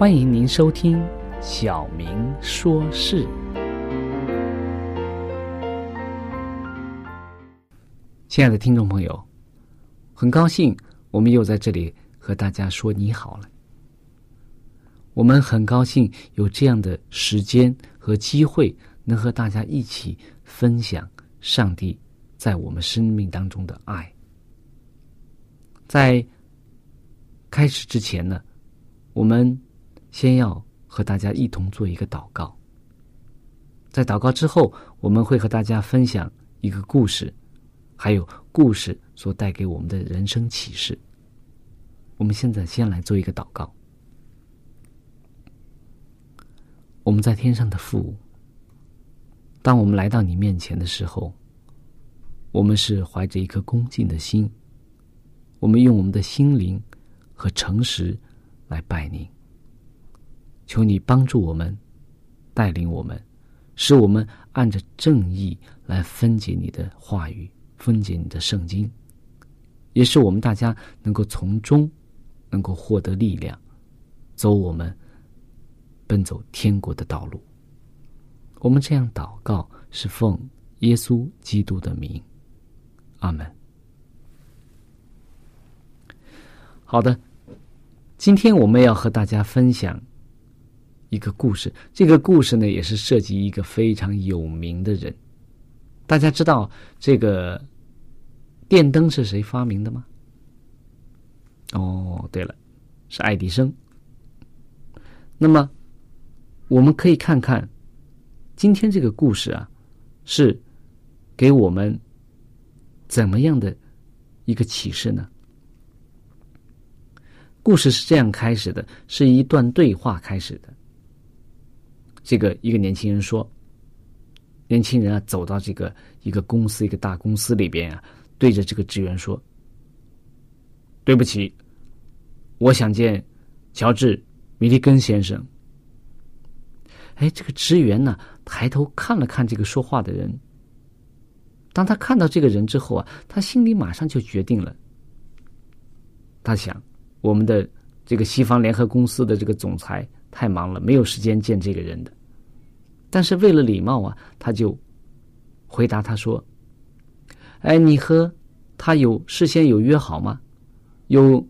欢迎您收听《小明说事》。亲爱的听众朋友，很高兴我们又在这里和大家说你好了。我们很高兴有这样的时间和机会，能和大家一起分享上帝在我们生命当中的爱。在开始之前呢，我们先要和大家一同做一个祷告。在祷告之后，我们会和大家分享一个故事，还有故事所带给我们的人生启示。我们现在先来做一个祷告。我们在天上的父，当我们来到你面前的时候，我们是怀着一颗恭敬的心，我们用我们的心灵和诚实来拜您。求你帮助我们，带领我们，使我们按着正义来分解你的话语，分解你的圣经，也使我们大家能够从中能够获得力量，走我们奔走天国的道路。我们这样祷告，是奉耶稣基督的名，阿门。好的，今天我们要和大家分享。一个故事，这个故事呢，也是涉及一个非常有名的人。大家知道这个电灯是谁发明的吗？哦，对了，是爱迪生。那么，我们可以看看今天这个故事啊，是给我们怎么样的一个启示呢？故事是这样开始的，是一段对话开始的。这个一个年轻人说：“年轻人啊，走到这个一个公司，一个大公司里边啊，对着这个职员说：‘对不起，我想见乔治·米利根先生。’哎，这个职员呢，抬头看了看这个说话的人。当他看到这个人之后啊，他心里马上就决定了。他想，我们的这个西方联合公司的这个总裁。”太忙了，没有时间见这个人的。但是为了礼貌啊，他就回答他说：“哎，你和他有事先有约好吗？有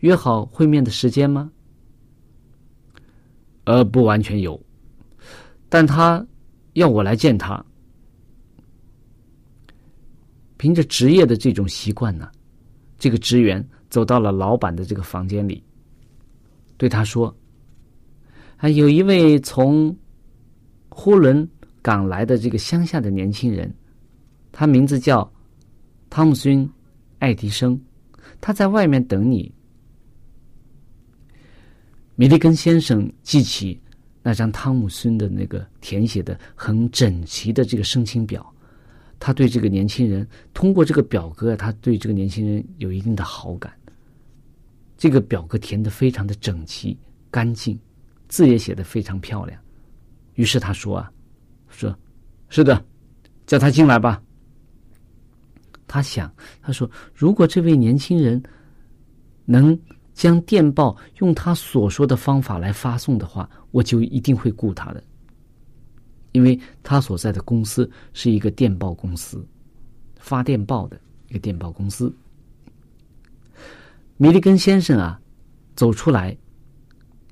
约好会面的时间吗？”呃，不完全有，但他要我来见他。凭着职业的这种习惯呢，这个职员走到了老板的这个房间里，对他说。啊，有一位从呼伦港来的这个乡下的年轻人，他名字叫汤姆逊·爱迪生，他在外面等你。米利根先生记起那张汤姆逊的那个填写的很整齐的这个申请表，他对这个年轻人通过这个表格，他对这个年轻人有一定的好感。这个表格填的非常的整齐干净，字也写的非常漂亮。于是他说啊，说，是的，叫他进来吧。他想，他说，如果这位年轻人能。将电报用他所说的方法来发送的话，我就一定会雇他的，因为他所在的公司是一个电报公司，发电报的一个电报公司。米利根先生啊，走出来，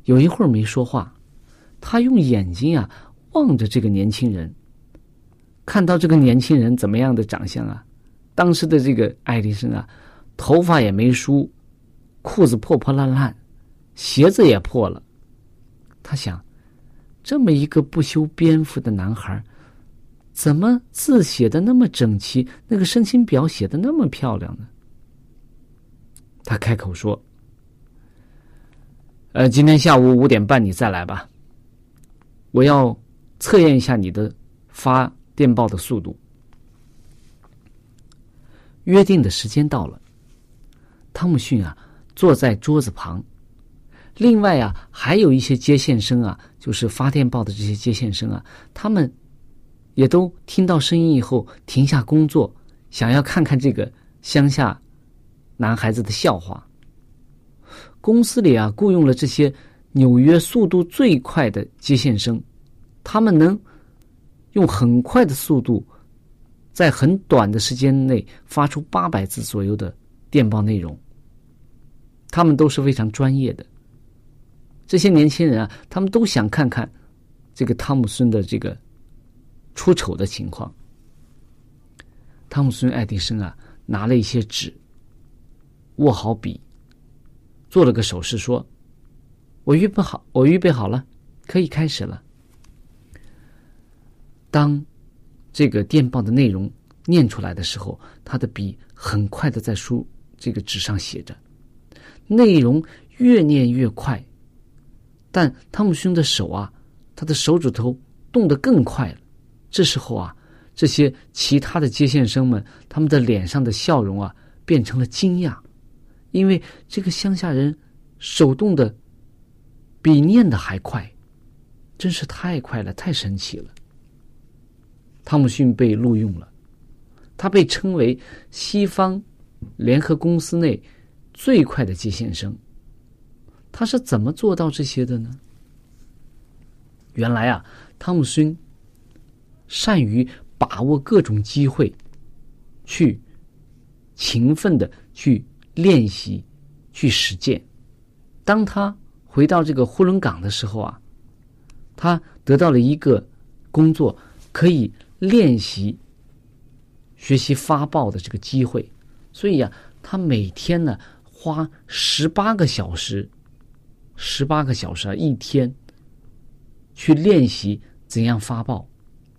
有一会儿没说话，他用眼睛啊望着这个年轻人，看到这个年轻人怎么样的长相啊？当时的这个爱迪生啊，头发也没梳。裤子破破烂烂，鞋子也破了。他想，这么一个不修边幅的男孩，怎么字写的那么整齐，那个申请表写的那么漂亮呢？他开口说：“呃，今天下午五点半你再来吧，我要测验一下你的发电报的速度。”约定的时间到了，汤姆逊啊。坐在桌子旁，另外啊，还有一些接线生啊，就是发电报的这些接线生啊，他们也都听到声音以后停下工作，想要看看这个乡下男孩子的笑话。公司里啊，雇佣了这些纽约速度最快的接线生，他们能用很快的速度，在很短的时间内发出八百字左右的电报内容。他们都是非常专业的。这些年轻人啊，他们都想看看这个汤姆孙的这个出丑的情况。汤姆孙爱迪生啊，拿了一些纸，握好笔，做了个手势，说：“我预备好，我预备好了，可以开始了。”当这个电报的内容念出来的时候，他的笔很快的在书这个纸上写着。内容越念越快，但汤姆兄的手啊，他的手指头动得更快了。这时候啊，这些其他的接线生们，他们的脸上的笑容啊，变成了惊讶，因为这个乡下人手动的比念的还快，真是太快了，太神奇了。汤姆逊被录用了，他被称为西方联合公司内。最快的接线生，他是怎么做到这些的呢？原来啊，汤姆逊善于把握各种机会，去勤奋的去练习、去实践。当他回到这个呼伦港的时候啊，他得到了一个工作，可以练习、学习发报的这个机会。所以呀，他每天呢。花十八个小时，十八个小时啊，一天去练习怎样发报，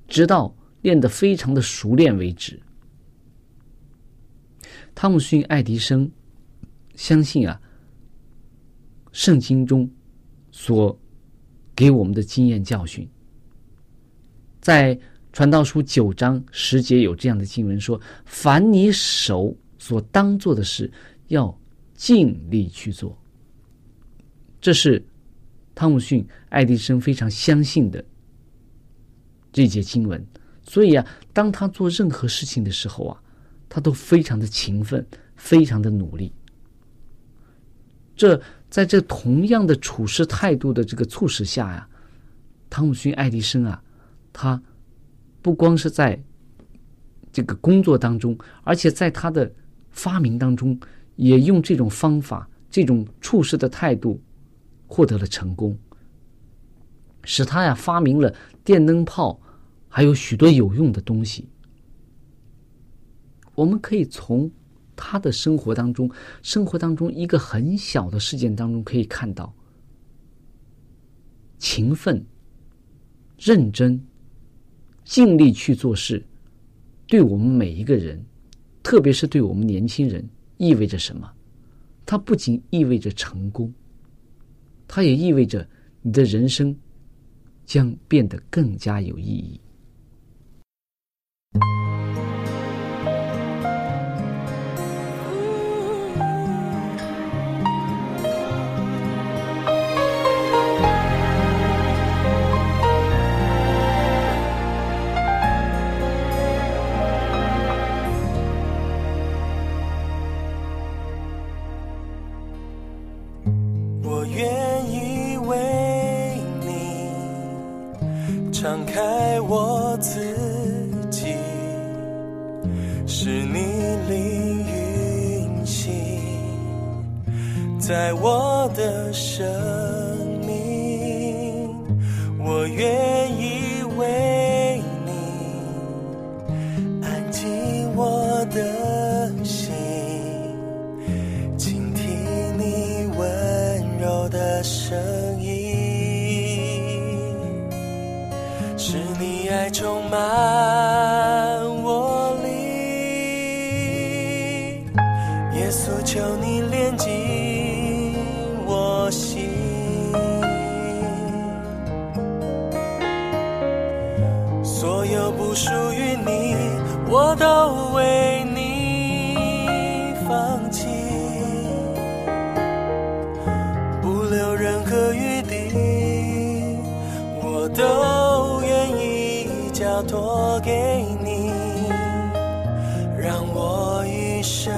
直到练得非常的熟练为止。汤姆逊·爱迪生相信啊，圣经中所给我们的经验教训，在传道书九章十节有这样的经文说：“凡你手所当做的事，要。”尽力去做，这是汤姆逊、爱迪生非常相信的这节经文。所以啊，当他做任何事情的时候啊，他都非常的勤奋，非常的努力。这在这同样的处事态度的这个促使下呀，汤姆逊、爱迪生啊，他不光是在这个工作当中，而且在他的发明当中。也用这种方法、这种处事的态度，获得了成功，使他呀发明了电灯泡，还有许多有用的东西。我们可以从他的生活当中，生活当中一个很小的事件当中可以看到，勤奋、认真、尽力去做事，对我们每一个人，特别是对我们年轻人，意味着什么？它不仅意味着成功，它也意味着你的人生将变得更加有意义。我愿意为你敞开我自己，是你灵运行在我的生命。我愿满我里。耶稣，求你炼净我心，所有不属于你，我都为交托给你，让我一生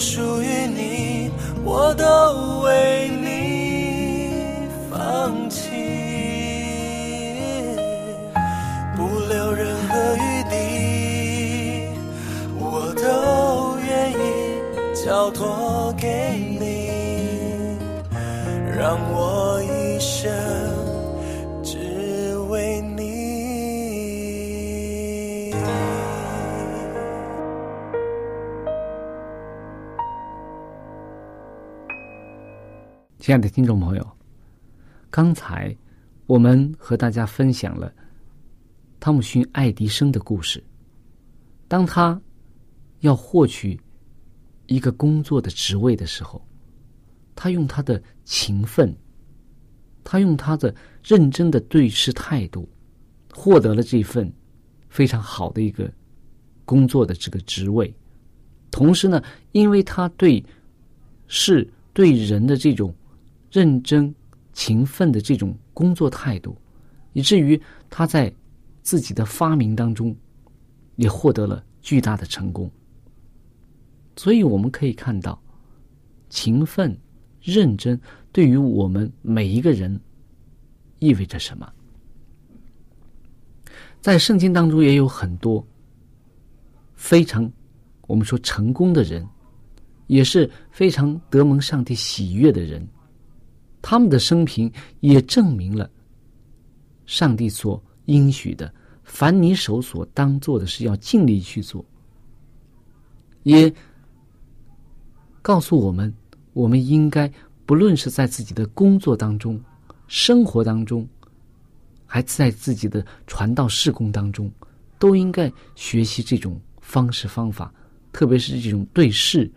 属于你，我都为你放弃，不留任何余地，我都愿意交托给你，让我一生亲爱的听众朋友，刚才我们和大家分享了汤姆逊·爱迪生的故事。当他要获取一个工作的职位的时候，他用他的勤奋，他用他的认真的对事态度，获得了这份非常好的一个工作的这个职位。同时呢，因为他对事对人的这种认真、勤奋的这种工作态度，以至于他在自己的发明当中也获得了巨大的成功。所以我们可以看到，勤奋、认真对于我们每一个人意味着什么。在圣经当中也有很多非常我们说成功的人，也是非常得蒙上帝喜悦的人。他们的生平也证明了上帝所应许的：凡你手所当做的事，要尽力去做。也告诉我们，我们应该不论是在自己的工作当中、生活当中，还在自己的传道事工当中，都应该学习这种方式方法，特别是这种对事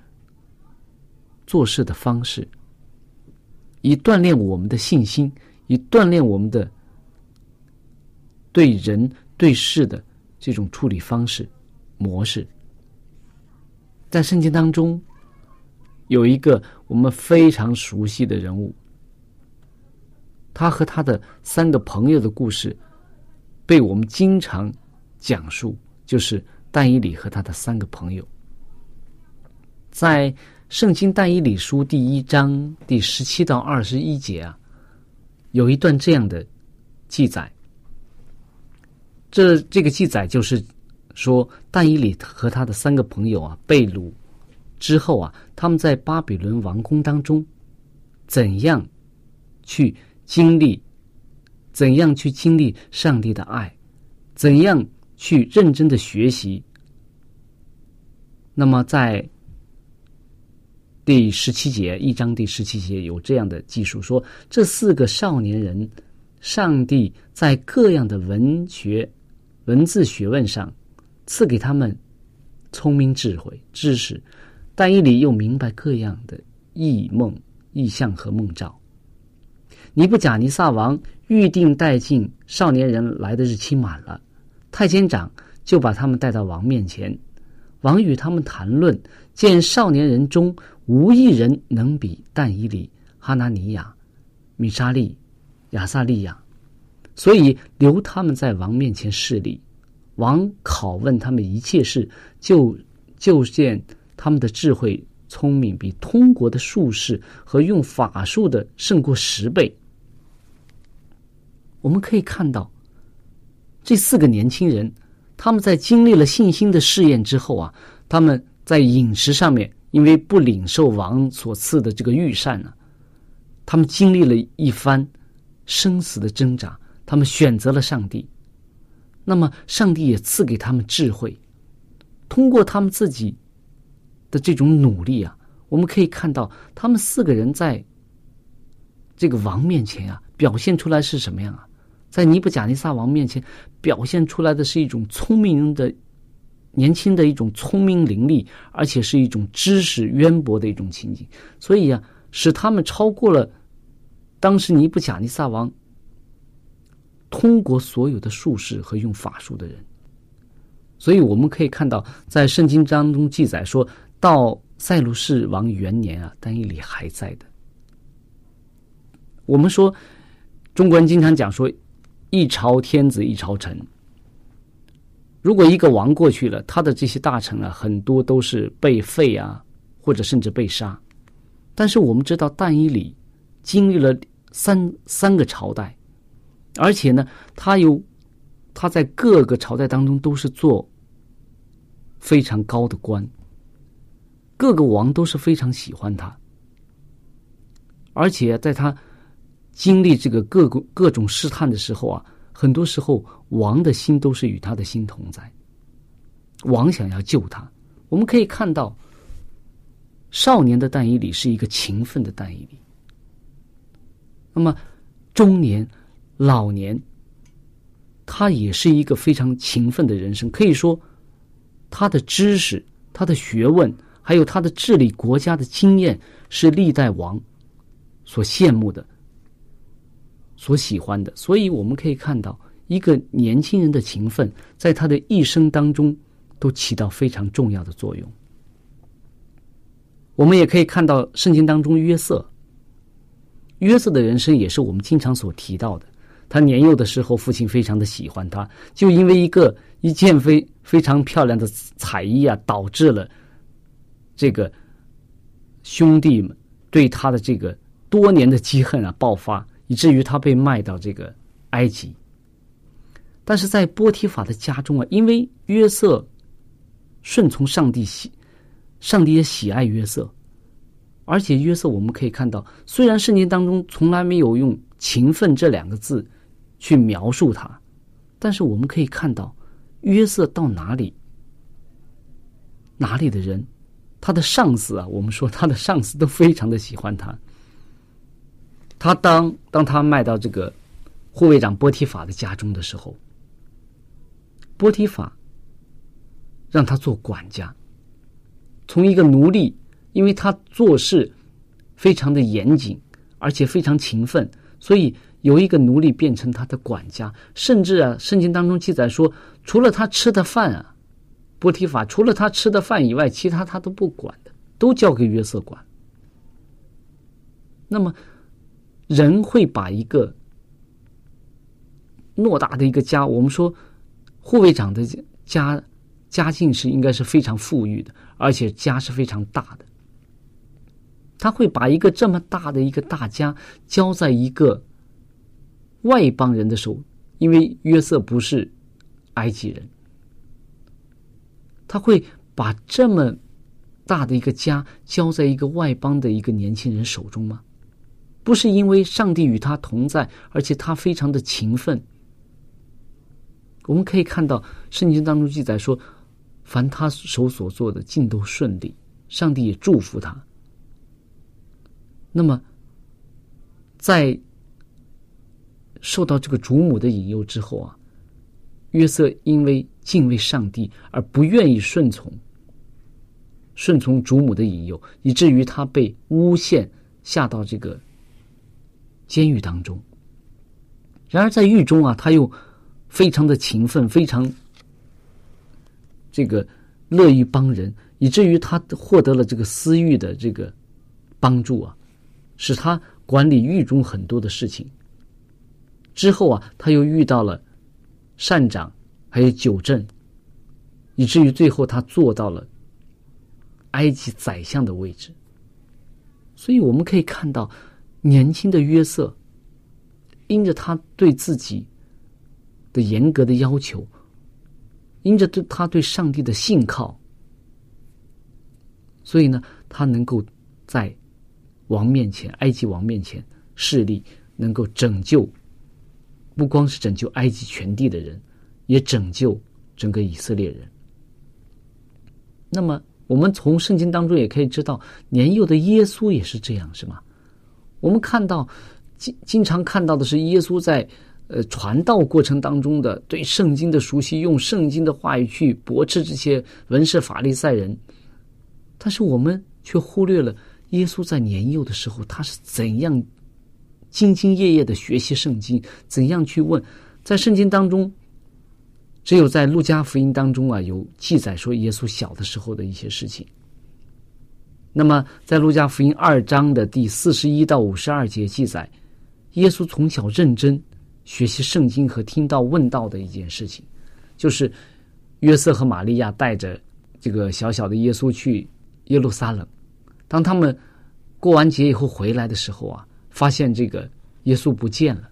做事的方式。以锻炼我们的信心，以锻炼我们的对人对事的这种处理方式模式。在圣经当中，有一个我们非常熟悉的人物，他和他的三个朋友的故事，被我们经常讲述，就是但以理和他的三个朋友，在。圣经但以理书第一章第十七到二十一节啊，有一段这样的记载。这这个记载就是说，但以理和他的三个朋友啊被掳之后啊，他们在巴比伦王宫当中怎样去经历，怎样去经历上帝的爱，怎样去认真的学习。那么在第十七节，一章第十七节有这样的记述说：这四个少年人，上帝在各样的文学、文字学问上赐给他们聪明、智慧、知识，但以理又明白各样的异梦、异象和梦兆。尼布甲尼撒王预定带进少年人来的日期满了，太监长就把他们带到王面前，王与他们谈论，见少年人中。无一人能比但以里、哈拿尼亚、米沙利、亚萨利亚，所以留他们在王面前势力。王拷问他们一切事，就就见他们的智慧、聪明比通国的术士和用法术的胜过十倍。我们可以看到，这四个年轻人，他们在经历了信心的试验之后啊，他们在饮食上面。因为不领受王所赐的这个御膳呢，他们经历了一番生死的挣扎，他们选择了上帝。那么，上帝也赐给他们智慧，通过他们自己的这种努力啊，我们可以看到，他们四个人在这个王面前啊，表现出来是什么样啊？在尼布甲尼撒王面前，表现出来的是一种聪明的。年轻的一种聪明伶俐，而且是一种知识渊博的一种情景，所以呀，使他们超过了当时尼布甲尼撒王通过所有的术士和用法术的人。所以我们可以看到，在圣经当中记载说到塞鲁士王元年啊，但以理还在的。我们说中国人经常讲说，一朝天子一朝臣。如果一个王过去了，他的这些大臣啊，很多都是被废啊，或者甚至被杀。但是我们知道，但以理经历了三三个朝代，而且呢，他有他在各个朝代当中都是做非常高的官，各个王都是非常喜欢他，而且在他经历这个各各种试探的时候啊，很多时候王的心都是与他的心同在，王想要救他。我们可以看到，少年的但以理是一个勤奋的但以理。那么，中年、老年，他也是一个非常勤奋的人生。可以说，他的知识、他的学问，还有他的治理国家的经验，是历代王所羡慕的、所喜欢的。所以，我们可以看到，一个年轻人的勤奋，在他的一生当中。都起到非常重要的作用。我们也可以看到圣经当中约瑟，约瑟的人生也是我们经常所提到的。他年幼的时候，父亲非常的喜欢他，就因为一个一件非非常漂亮的彩衣啊，导致了这个兄弟们对他的这个多年的积恨啊爆发，以至于他被卖到这个埃及。但是在波提法的家中啊，因为约瑟。顺从上帝喜，上帝也喜爱约瑟，而且约瑟我们可以看到，虽然圣经当中从来没有用勤奋这两个字去描述他，但是我们可以看到，约瑟到哪里，哪里的人，他的上司啊，我们说他的上司都非常的喜欢他。他当当他卖到这个护卫长波提法的家中的时候，波提法。让他做管家，从一个奴隶，因为他做事非常的严谨，而且非常勤奋，所以由一个奴隶变成他的管家。甚至啊，圣经当中记载说，除了他吃的饭啊，波提法除了他吃的饭以外，其他他都不管的，都交给约瑟管。那么，人会把一个偌大的一个家，我们说护卫长的家。家境是应该是非常富裕的，而且家是非常大的。他会把一个这么大的一个大家交在一个外邦人的手，因为约瑟不是埃及人，他会把这么大的一个家交在一个外邦的一个年轻人手中吗？不是因为上帝与他同在，而且他非常的勤奋。我们可以看到圣经当中记载说。凡他手所做的，尽都顺利，上帝也祝福他。那么，在受到这个主母的引诱之后啊，约瑟因为敬畏上帝而不愿意顺从，顺从主母的引诱，以至于他被诬陷下到这个监狱当中。然而在狱中啊，他又非常的勤奋，非常。这个乐于帮人，以至于他获得了这个私欲的这个帮助啊，使他管理狱中很多的事情。之后啊，他又遇到了善长，还有九正，以至于最后他做到了埃及宰相的位置。所以我们可以看到，年轻的约瑟，因着他对自己的严格的要求。因着对他对上帝的信靠，所以呢，他能够在王面前、埃及王面前势力，能够拯救，不光是拯救埃及全地的人，也拯救整个以色列人。那么，我们从圣经当中也可以知道，年幼的耶稣也是这样，是吗？我们看到经经常看到的是耶稣在。呃，传道过程当中的对圣经的熟悉，用圣经的话语去驳斥这些文士法利赛人，但是我们却忽略了耶稣在年幼的时候，他是怎样兢兢业业的学习圣经，怎样去问。在圣经当中，只有在路加福音当中啊，有记载说耶稣小的时候的一些事情。那么，在路加福音二章的第四十一到五十二节记载，耶稣从小认真。学习圣经和听到问道的一件事情，就是约瑟和玛利亚带着这个小小的耶稣去耶路撒冷，当他们过完节以后回来的时候啊，发现这个耶稣不见了。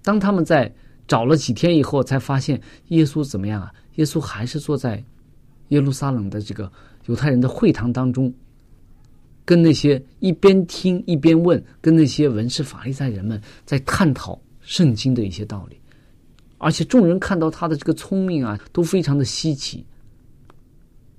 当他们在找了几天以后，才发现耶稣怎么样啊？耶稣还是坐在耶路撒冷的这个犹太人的会堂当中，跟那些一边听一边问，跟那些文士法利赛人们在探讨圣经的一些道理。而且众人看到他的这个聪明啊，都非常的稀奇。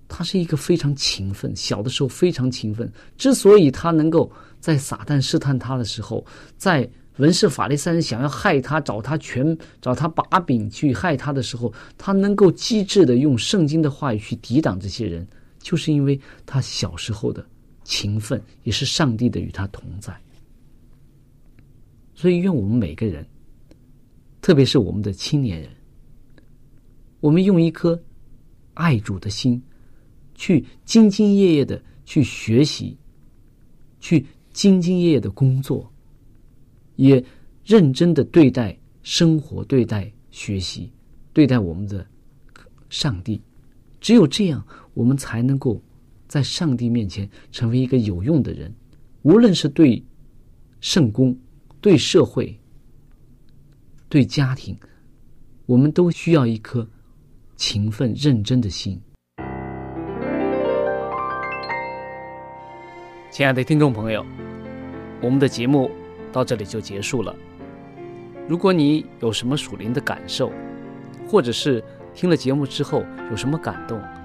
他是一个非常勤奋，小的时候非常勤奋。之所以他能够在撒旦试探他的时候，在文士法利赛人想要害他、找他权、找他把柄去害他的时候，他能够机智的用圣经的话语去抵挡这些人，就是因为他小时候的勤奋，也是上帝的与他同在。所以，愿我们每个人，特别是我们的青年人，我们用一颗爱主的心。去兢兢业业的去学习，去兢兢业业的工作，也认真的对待生活、对待学习、对待我们的上帝。只有这样，我们才能够在上帝面前成为一个有用的人。无论是对圣公、对社会、对家庭，我们都需要一颗勤奋认真的心。亲爱的听众朋友，我们的节目到这里就结束了。如果你有什么属灵的感受，或者是听了节目之后有什么感动，